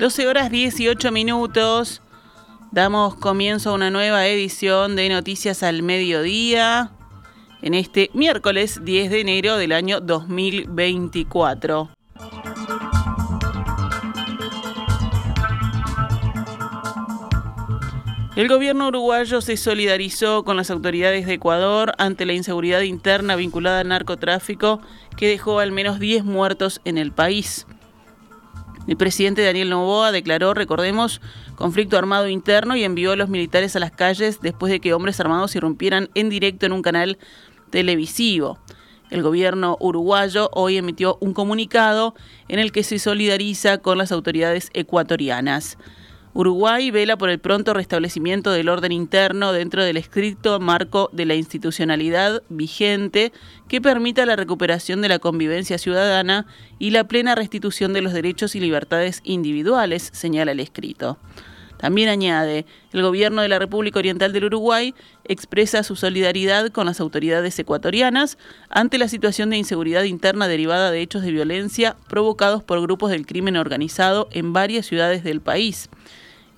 12 horas 18 minutos. Damos comienzo a una nueva edición de Noticias al Mediodía en este miércoles 10 de enero del año 2024. El gobierno uruguayo se solidarizó con las autoridades de Ecuador ante la inseguridad interna vinculada al narcotráfico que dejó al menos 10 muertos en el país. El presidente Daniel Novoa declaró, recordemos, conflicto armado interno y envió a los militares a las calles después de que hombres armados irrumpieran en directo en un canal televisivo. El gobierno uruguayo hoy emitió un comunicado en el que se solidariza con las autoridades ecuatorianas. Uruguay vela por el pronto restablecimiento del orden interno dentro del estricto marco de la institucionalidad vigente que permita la recuperación de la convivencia ciudadana y la plena restitución de los derechos y libertades individuales, señala el escrito. También añade, el gobierno de la República Oriental del Uruguay expresa su solidaridad con las autoridades ecuatorianas ante la situación de inseguridad interna derivada de hechos de violencia provocados por grupos del crimen organizado en varias ciudades del país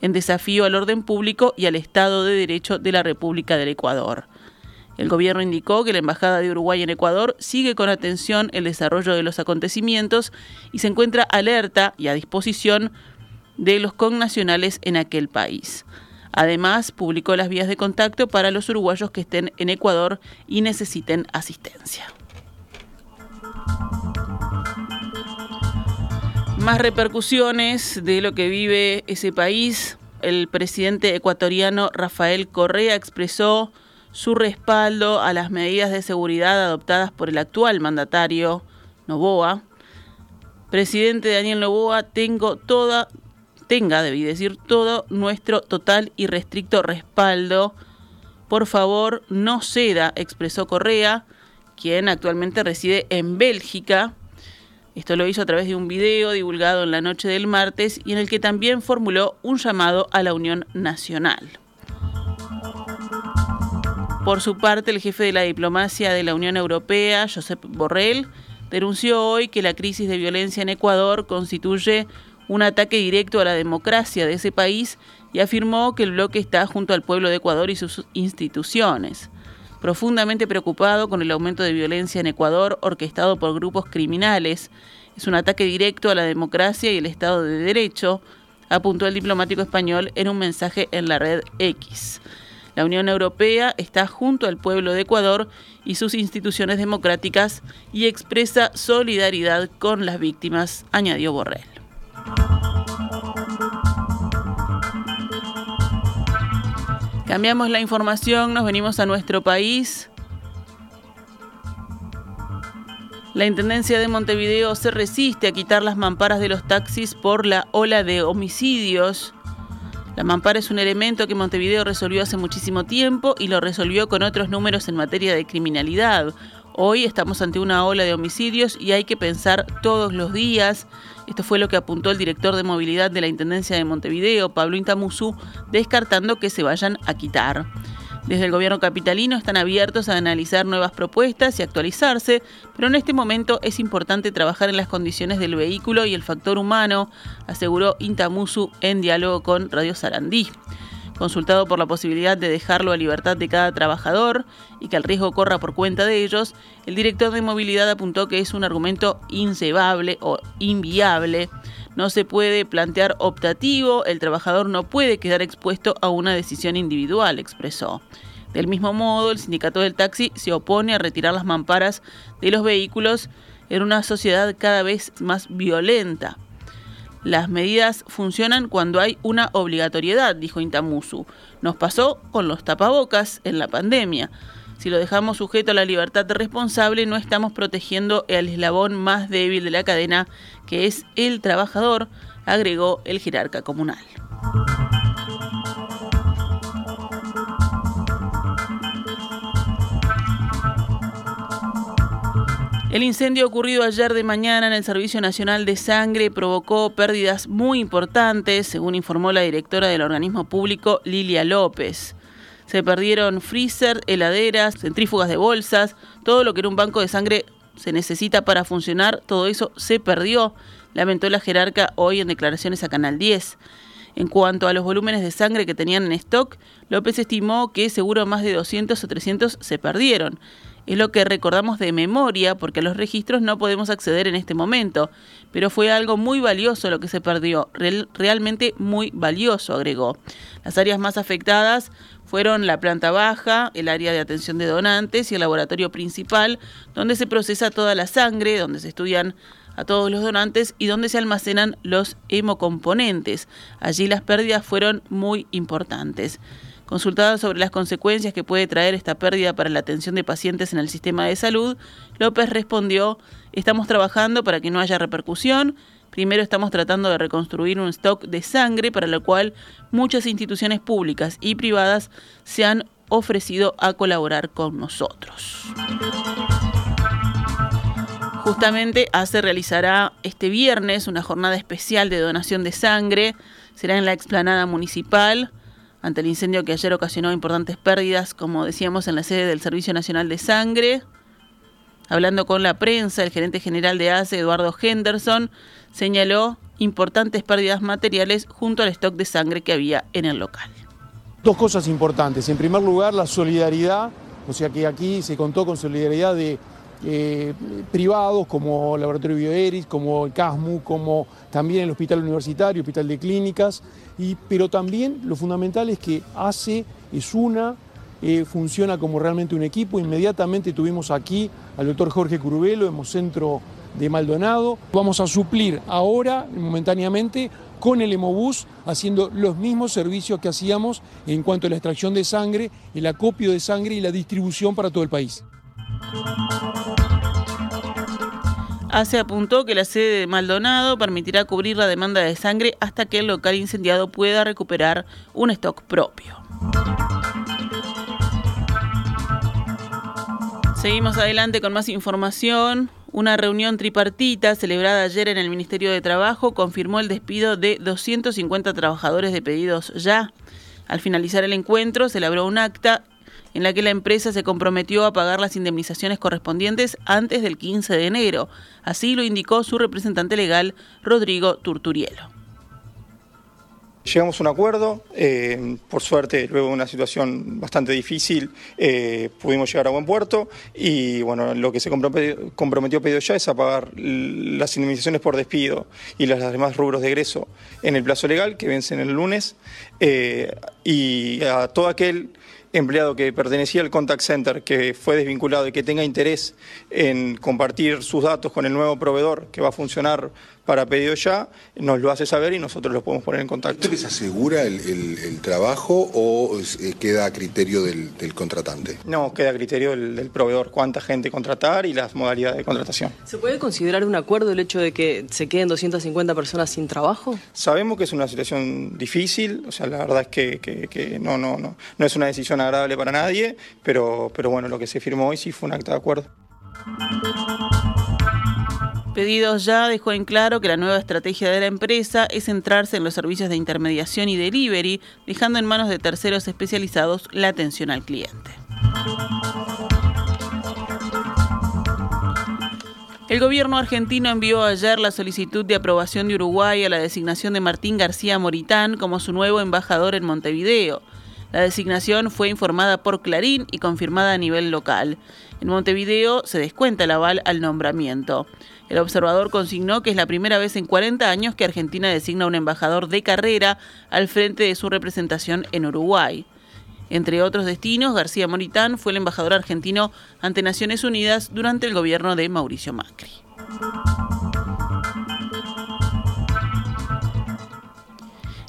en desafío al orden público y al Estado de Derecho de la República del Ecuador. El gobierno indicó que la Embajada de Uruguay en Ecuador sigue con atención el desarrollo de los acontecimientos y se encuentra alerta y a disposición de los connacionales en aquel país. Además, publicó las vías de contacto para los uruguayos que estén en Ecuador y necesiten asistencia. Más repercusiones de lo que vive ese país. El presidente ecuatoriano Rafael Correa expresó su respaldo a las medidas de seguridad adoptadas por el actual mandatario Novoa. Presidente Daniel Novoa, tengo toda, tenga, debí decir, todo nuestro total y restricto respaldo. Por favor, no ceda, expresó Correa, quien actualmente reside en Bélgica esto lo hizo a través de un video divulgado en la noche del martes y en el que también formuló un llamado a la Unión Nacional. Por su parte, el jefe de la diplomacia de la Unión Europea, Josep Borrell, denunció hoy que la crisis de violencia en Ecuador constituye un ataque directo a la democracia de ese país y afirmó que el bloque está junto al pueblo de Ecuador y sus instituciones profundamente preocupado con el aumento de violencia en Ecuador orquestado por grupos criminales. Es un ataque directo a la democracia y el Estado de Derecho, apuntó el diplomático español en un mensaje en la red X. La Unión Europea está junto al pueblo de Ecuador y sus instituciones democráticas y expresa solidaridad con las víctimas, añadió Borrell. Cambiamos la información, nos venimos a nuestro país. La Intendencia de Montevideo se resiste a quitar las mamparas de los taxis por la ola de homicidios. La mampara es un elemento que Montevideo resolvió hace muchísimo tiempo y lo resolvió con otros números en materia de criminalidad. Hoy estamos ante una ola de homicidios y hay que pensar todos los días esto fue lo que apuntó el director de movilidad de la Intendencia de Montevideo, Pablo Intamuzú, descartando que se vayan a quitar. Desde el gobierno capitalino están abiertos a analizar nuevas propuestas y actualizarse, pero en este momento es importante trabajar en las condiciones del vehículo y el factor humano, aseguró Intamusu en diálogo con Radio Sarandí. Consultado por la posibilidad de dejarlo a libertad de cada trabajador y que el riesgo corra por cuenta de ellos, el director de movilidad apuntó que es un argumento incebable o inviable. No se puede plantear optativo, el trabajador no puede quedar expuesto a una decisión individual, expresó. Del mismo modo, el sindicato del taxi se opone a retirar las mamparas de los vehículos en una sociedad cada vez más violenta. Las medidas funcionan cuando hay una obligatoriedad, dijo Intamusu. Nos pasó con los tapabocas en la pandemia. Si lo dejamos sujeto a la libertad responsable, no estamos protegiendo el eslabón más débil de la cadena, que es el trabajador, agregó el jerarca comunal. El incendio ocurrido ayer de mañana en el Servicio Nacional de Sangre provocó pérdidas muy importantes, según informó la directora del organismo público Lilia López. Se perdieron freezer, heladeras, centrífugas de bolsas, todo lo que en un banco de sangre se necesita para funcionar, todo eso se perdió, lamentó la jerarca hoy en declaraciones a Canal 10. En cuanto a los volúmenes de sangre que tenían en stock, López estimó que seguro más de 200 o 300 se perdieron. Es lo que recordamos de memoria porque a los registros no podemos acceder en este momento, pero fue algo muy valioso lo que se perdió, realmente muy valioso, agregó. Las áreas más afectadas fueron la planta baja, el área de atención de donantes y el laboratorio principal, donde se procesa toda la sangre, donde se estudian a todos los donantes y donde se almacenan los hemocomponentes. Allí las pérdidas fueron muy importantes. Consultada sobre las consecuencias que puede traer esta pérdida para la atención de pacientes en el sistema de salud, López respondió, estamos trabajando para que no haya repercusión. Primero estamos tratando de reconstruir un stock de sangre para lo cual muchas instituciones públicas y privadas se han ofrecido a colaborar con nosotros. Justamente ACE realizará este viernes una jornada especial de donación de sangre. Será en la explanada municipal ante el incendio que ayer ocasionó importantes pérdidas, como decíamos, en la sede del Servicio Nacional de Sangre. Hablando con la prensa, el gerente general de ACE, Eduardo Henderson, señaló importantes pérdidas materiales junto al stock de sangre que había en el local. Dos cosas importantes. En primer lugar, la solidaridad, o sea que aquí se contó con solidaridad de eh, privados como Laboratorio Bioeris, como el CASMU, como también el Hospital Universitario, Hospital de Clínicas, y, pero también lo fundamental es que ACE es una, eh, funciona como realmente un equipo. Inmediatamente tuvimos aquí al doctor Jorge Curubelo, Hemocentro de Maldonado. Vamos a suplir ahora, momentáneamente, con el hemobús, haciendo los mismos servicios que hacíamos en cuanto a la extracción de sangre, el acopio de sangre y la distribución para todo el país. ACE apuntó que la sede de Maldonado permitirá cubrir la demanda de sangre hasta que el local incendiado pueda recuperar un stock propio. Seguimos adelante con más información. Una reunión tripartita celebrada ayer en el Ministerio de Trabajo confirmó el despido de 250 trabajadores de pedidos ya. Al finalizar el encuentro se elaboró un acta en la que la empresa se comprometió a pagar las indemnizaciones correspondientes antes del 15 de enero. Así lo indicó su representante legal, Rodrigo Turturielo. Llegamos a un acuerdo, eh, por suerte, luego de una situación bastante difícil, eh, pudimos llegar a buen puerto y bueno, lo que se comprometió, pedido ya es a pagar las indemnizaciones por despido y los demás rubros de egreso en el plazo legal que vencen el lunes eh, y a todo aquel empleado que pertenecía al contact center, que fue desvinculado y que tenga interés en compartir sus datos con el nuevo proveedor que va a funcionar para pedido ya, nos lo hace saber y nosotros lo podemos poner en contacto. ¿Esto les asegura el, trabajo o eh, queda a criterio del, contratante? No, queda a criterio del, proveedor cuánta gente contratar y las modalidades de contratación. ¿Se puede considerar un acuerdo el hecho de que se queden 250 personas sin trabajo? Sabemos que es una situación difícil, o sea, la verdad es que, no, no, no, no es una decisión agradable para nadie, pero, pero bueno, lo que se firmó hoy sí fue un acta de acuerdo. Pedidos ya dejó en claro que la nueva estrategia de la empresa es centrarse en los servicios de intermediación y delivery, dejando en manos de terceros especializados la atención al cliente. El gobierno argentino envió ayer la solicitud de aprobación de Uruguay a la designación de Martín García Moritán como su nuevo embajador en Montevideo. La designación fue informada por Clarín y confirmada a nivel local. En Montevideo se descuenta el aval al nombramiento. El observador consignó que es la primera vez en 40 años que Argentina designa un embajador de carrera al frente de su representación en Uruguay. Entre otros destinos, García Moritán fue el embajador argentino ante Naciones Unidas durante el gobierno de Mauricio Macri.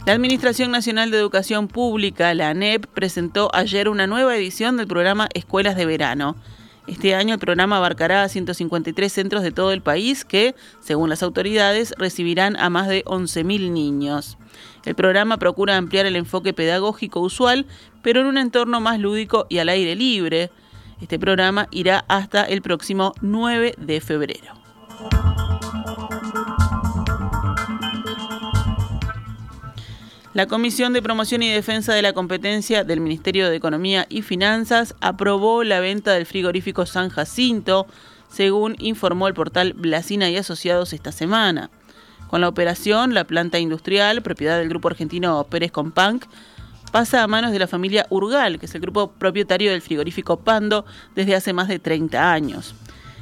La Administración Nacional de Educación Pública, la ANEP, presentó ayer una nueva edición del programa Escuelas de Verano. Este año el programa abarcará a 153 centros de todo el país que, según las autoridades, recibirán a más de 11.000 niños. El programa procura ampliar el enfoque pedagógico usual, pero en un entorno más lúdico y al aire libre. Este programa irá hasta el próximo 9 de febrero. La Comisión de Promoción y Defensa de la Competencia del Ministerio de Economía y Finanzas aprobó la venta del frigorífico San Jacinto, según informó el portal Blasina y Asociados esta semana. Con la operación, la planta industrial, propiedad del grupo argentino Pérez Companc, pasa a manos de la familia Urgal, que es el grupo propietario del frigorífico Pando desde hace más de 30 años.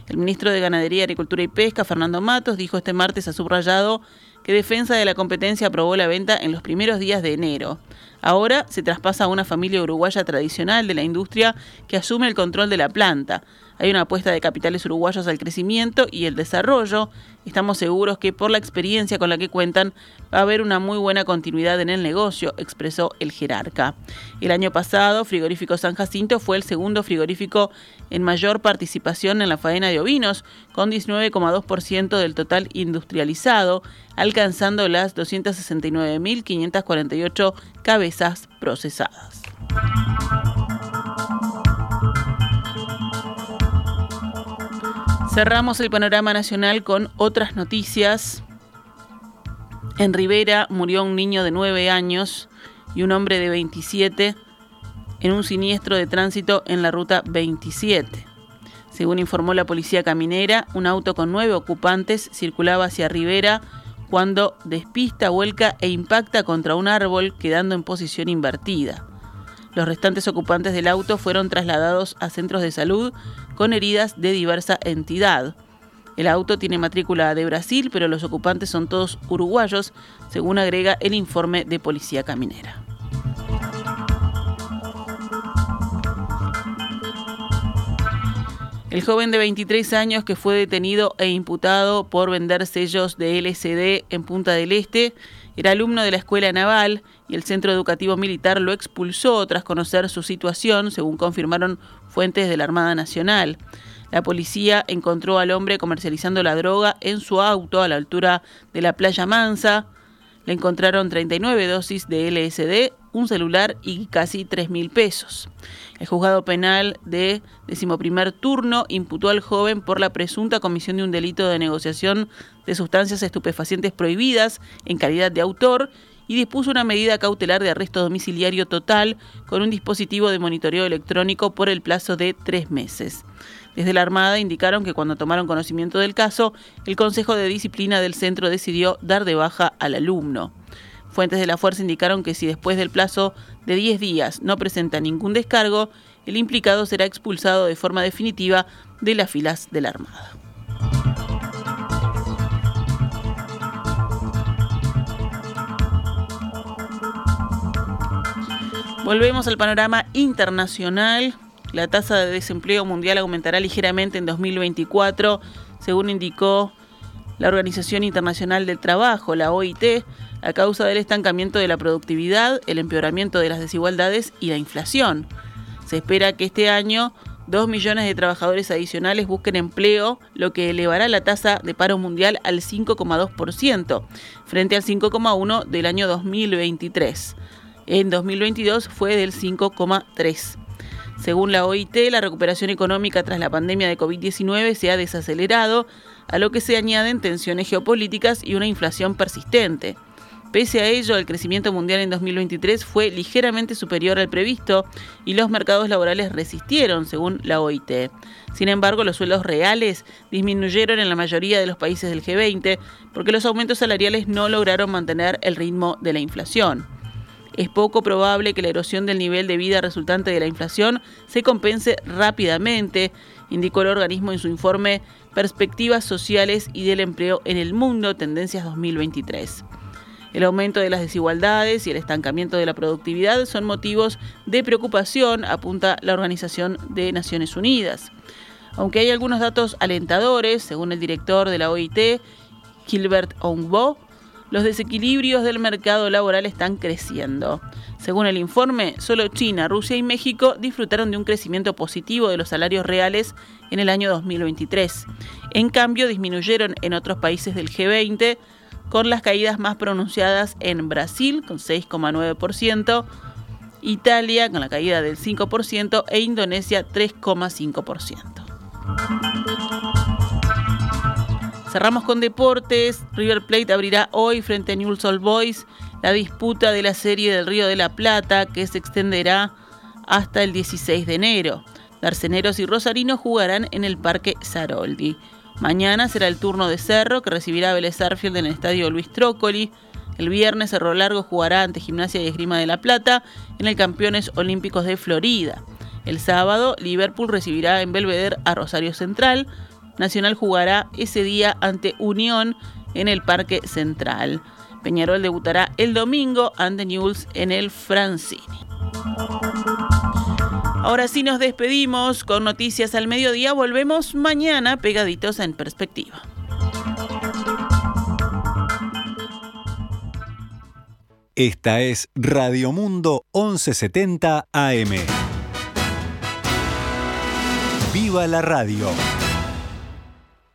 El ministro de Ganadería, Agricultura y Pesca, Fernando Matos, dijo este martes a Subrayado que Defensa de la Competencia aprobó la venta en los primeros días de enero. Ahora se traspasa a una familia uruguaya tradicional de la industria que asume el control de la planta. Hay una apuesta de capitales uruguayos al crecimiento y el desarrollo. Estamos seguros que por la experiencia con la que cuentan va a haber una muy buena continuidad en el negocio, expresó el jerarca. El año pasado, Frigorífico San Jacinto fue el segundo frigorífico en mayor participación en la faena de ovinos, con 19,2% del total industrializado, alcanzando las 269.548 cabezas procesadas. Cerramos el panorama nacional con otras noticias. En Rivera murió un niño de 9 años y un hombre de 27 en un siniestro de tránsito en la ruta 27. Según informó la policía caminera, un auto con nueve ocupantes circulaba hacia Rivera cuando despista, vuelca e impacta contra un árbol quedando en posición invertida. Los restantes ocupantes del auto fueron trasladados a centros de salud con heridas de diversa entidad. El auto tiene matrícula de Brasil, pero los ocupantes son todos uruguayos, según agrega el informe de Policía Caminera. El joven de 23 años que fue detenido e imputado por vender sellos de LSD en Punta del Este era alumno de la Escuela Naval y el Centro Educativo Militar lo expulsó tras conocer su situación, según confirmaron fuentes de la Armada Nacional. La policía encontró al hombre comercializando la droga en su auto a la altura de la playa Mansa. Le encontraron 39 dosis de LSD, un celular y casi 3 mil pesos. El juzgado penal de decimoprimer turno imputó al joven por la presunta comisión de un delito de negociación de sustancias estupefacientes prohibidas en calidad de autor y dispuso una medida cautelar de arresto domiciliario total con un dispositivo de monitoreo electrónico por el plazo de tres meses. Desde la Armada indicaron que cuando tomaron conocimiento del caso, el Consejo de Disciplina del centro decidió dar de baja al alumno. Fuentes de la fuerza indicaron que si después del plazo de 10 días no presenta ningún descargo, el implicado será expulsado de forma definitiva de las filas de la Armada. Volvemos al panorama internacional. La tasa de desempleo mundial aumentará ligeramente en 2024, según indicó la Organización Internacional del Trabajo, la OIT, a causa del estancamiento de la productividad, el empeoramiento de las desigualdades y la inflación. Se espera que este año dos millones de trabajadores adicionales busquen empleo, lo que elevará la tasa de paro mundial al 5,2%, frente al 5,1% del año 2023. En 2022 fue del 5,3%. Según la OIT, la recuperación económica tras la pandemia de COVID-19 se ha desacelerado, a lo que se añaden tensiones geopolíticas y una inflación persistente. Pese a ello, el crecimiento mundial en 2023 fue ligeramente superior al previsto y los mercados laborales resistieron, según la OIT. Sin embargo, los sueldos reales disminuyeron en la mayoría de los países del G20 porque los aumentos salariales no lograron mantener el ritmo de la inflación. Es poco probable que la erosión del nivel de vida resultante de la inflación se compense rápidamente, indicó el organismo en su informe Perspectivas Sociales y del Empleo en el Mundo, Tendencias 2023. El aumento de las desigualdades y el estancamiento de la productividad son motivos de preocupación, apunta la Organización de Naciones Unidas. Aunque hay algunos datos alentadores, según el director de la OIT, Gilbert Ongbo, los desequilibrios del mercado laboral están creciendo. Según el informe, solo China, Rusia y México disfrutaron de un crecimiento positivo de los salarios reales en el año 2023. En cambio, disminuyeron en otros países del G20, con las caídas más pronunciadas en Brasil con 6,9%, Italia con la caída del 5% e Indonesia 3,5%. Cerramos con deportes. River Plate abrirá hoy frente a Newell's Old Boys la disputa de la Serie del Río de la Plata que se extenderá hasta el 16 de enero. Darceneros y Rosarinos jugarán en el Parque Saroldi. Mañana será el turno de Cerro, que recibirá a Vélez Arfield en el estadio Luis Trócoli. El viernes Cerro Largo jugará ante Gimnasia y Esgrima de la Plata en el Campeones Olímpicos de Florida. El sábado, Liverpool recibirá en Belvedere a Rosario Central. Nacional jugará ese día ante Unión en el Parque Central. Peñarol debutará el domingo ante Newell's en el Francini. Ahora sí nos despedimos con noticias al mediodía. Volvemos mañana pegaditos en perspectiva. Esta es Radio Mundo 1170 AM. ¡Viva la radio!